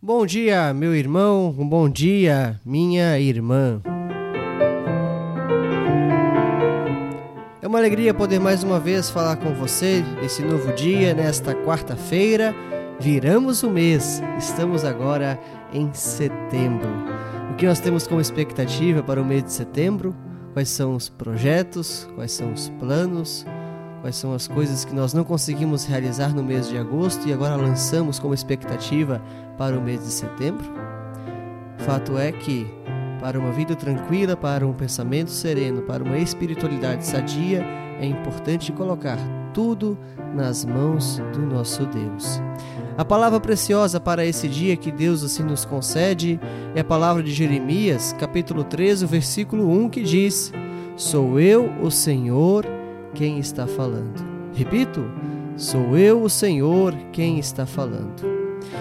Bom dia, meu irmão, um bom dia, minha irmã. É uma alegria poder mais uma vez falar com você nesse novo dia, nesta quarta-feira. Viramos o mês, estamos agora em setembro. O que nós temos como expectativa para o mês de setembro? Quais são os projetos? Quais são os planos? Quais são as coisas que nós não conseguimos realizar no mês de agosto e agora lançamos como expectativa para o mês de setembro? Fato é que, para uma vida tranquila, para um pensamento sereno, para uma espiritualidade sadia, é importante colocar tudo nas mãos do nosso Deus. A palavra preciosa para esse dia que Deus assim nos concede é a palavra de Jeremias, capítulo 13, versículo 1, que diz: Sou eu, o Senhor, quem está falando. Repito, sou eu, o Senhor, quem está falando.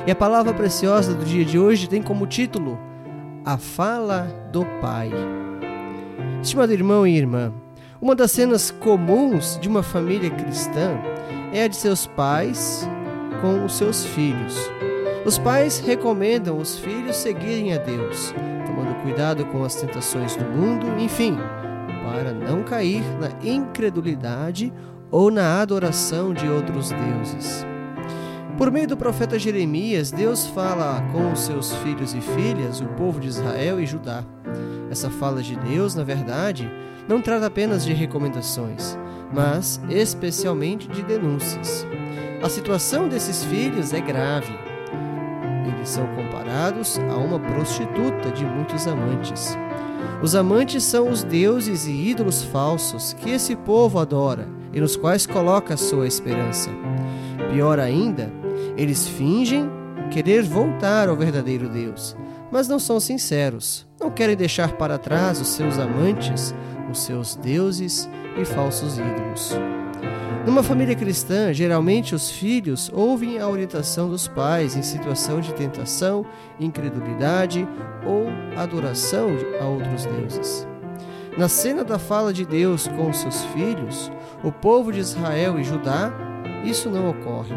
E a palavra preciosa do dia de hoje tem como título A Fala do Pai. Estimado irmão e irmã, uma das cenas comuns de uma família cristã é a de seus pais com os seus filhos. Os pais recomendam os filhos seguirem a Deus, tomando cuidado com as tentações do mundo, enfim, para não cair na incredulidade ou na adoração de outros deuses. Por meio do profeta Jeremias, Deus fala com os seus filhos e filhas, o povo de Israel e Judá. Essa fala de Deus, na verdade, não trata apenas de recomendações, mas especialmente de denúncias. A situação desses filhos é grave. Eles são comparados a uma prostituta de muitos amantes. Os amantes são os deuses e ídolos falsos que esse povo adora e nos quais coloca sua esperança. Pior ainda, eles fingem querer voltar ao verdadeiro Deus, mas não são sinceros. Não querem deixar para trás os seus amantes, os seus deuses e falsos ídolos. Numa família cristã, geralmente os filhos ouvem a orientação dos pais em situação de tentação, incredulidade ou adoração a outros deuses. Na cena da fala de Deus com seus filhos, o povo de Israel e Judá, isso não ocorre.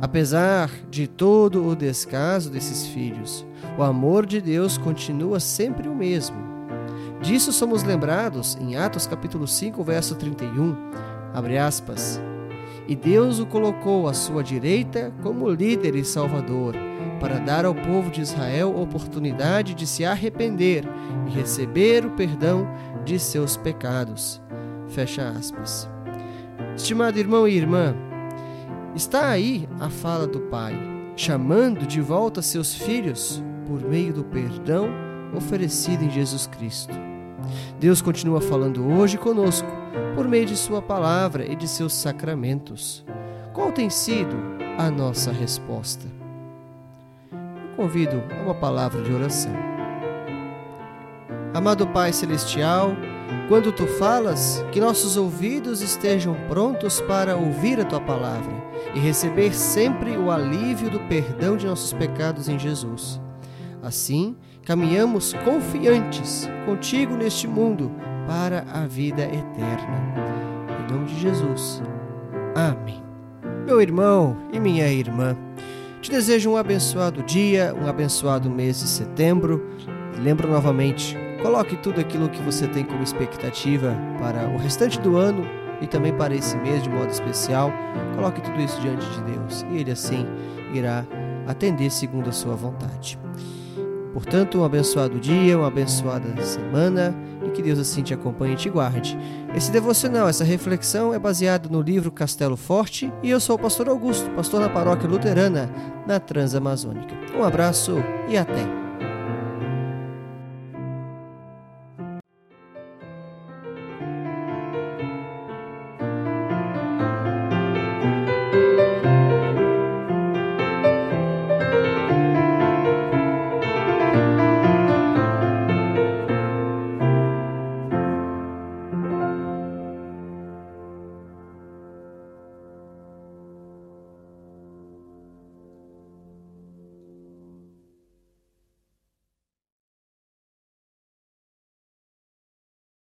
Apesar de todo o descaso desses filhos, o amor de Deus continua sempre o mesmo. Disso somos lembrados em Atos capítulo 5, verso 31 Abre aspas. E Deus o colocou à sua direita como líder e salvador, para dar ao povo de Israel oportunidade de se arrepender e receber o perdão de seus pecados. Fecha aspas. Estimado irmão e irmã, está aí a fala do Pai, chamando de volta seus filhos por meio do perdão oferecido em Jesus Cristo. Deus continua falando hoje conosco por meio de Sua palavra e de seus sacramentos. Qual tem sido a nossa resposta? Eu convido a uma palavra de oração. Amado Pai Celestial, quando tu falas, que nossos ouvidos estejam prontos para ouvir a tua palavra e receber sempre o alívio do perdão de nossos pecados em Jesus. Assim, caminhamos confiantes contigo neste mundo para a vida eterna. Em nome de Jesus. Amém. Meu irmão e minha irmã, te desejo um abençoado dia, um abençoado mês de setembro. Lembro novamente, coloque tudo aquilo que você tem como expectativa para o restante do ano e também para esse mês de modo especial. Coloque tudo isso diante de Deus e Ele assim irá atender segundo a sua vontade. Portanto, um abençoado dia, uma abençoada semana e que Deus assim te acompanhe e te guarde. Esse devocional, essa reflexão é baseado no livro Castelo Forte e eu sou o pastor Augusto, pastor da paróquia luterana na Transamazônica. Um abraço e até!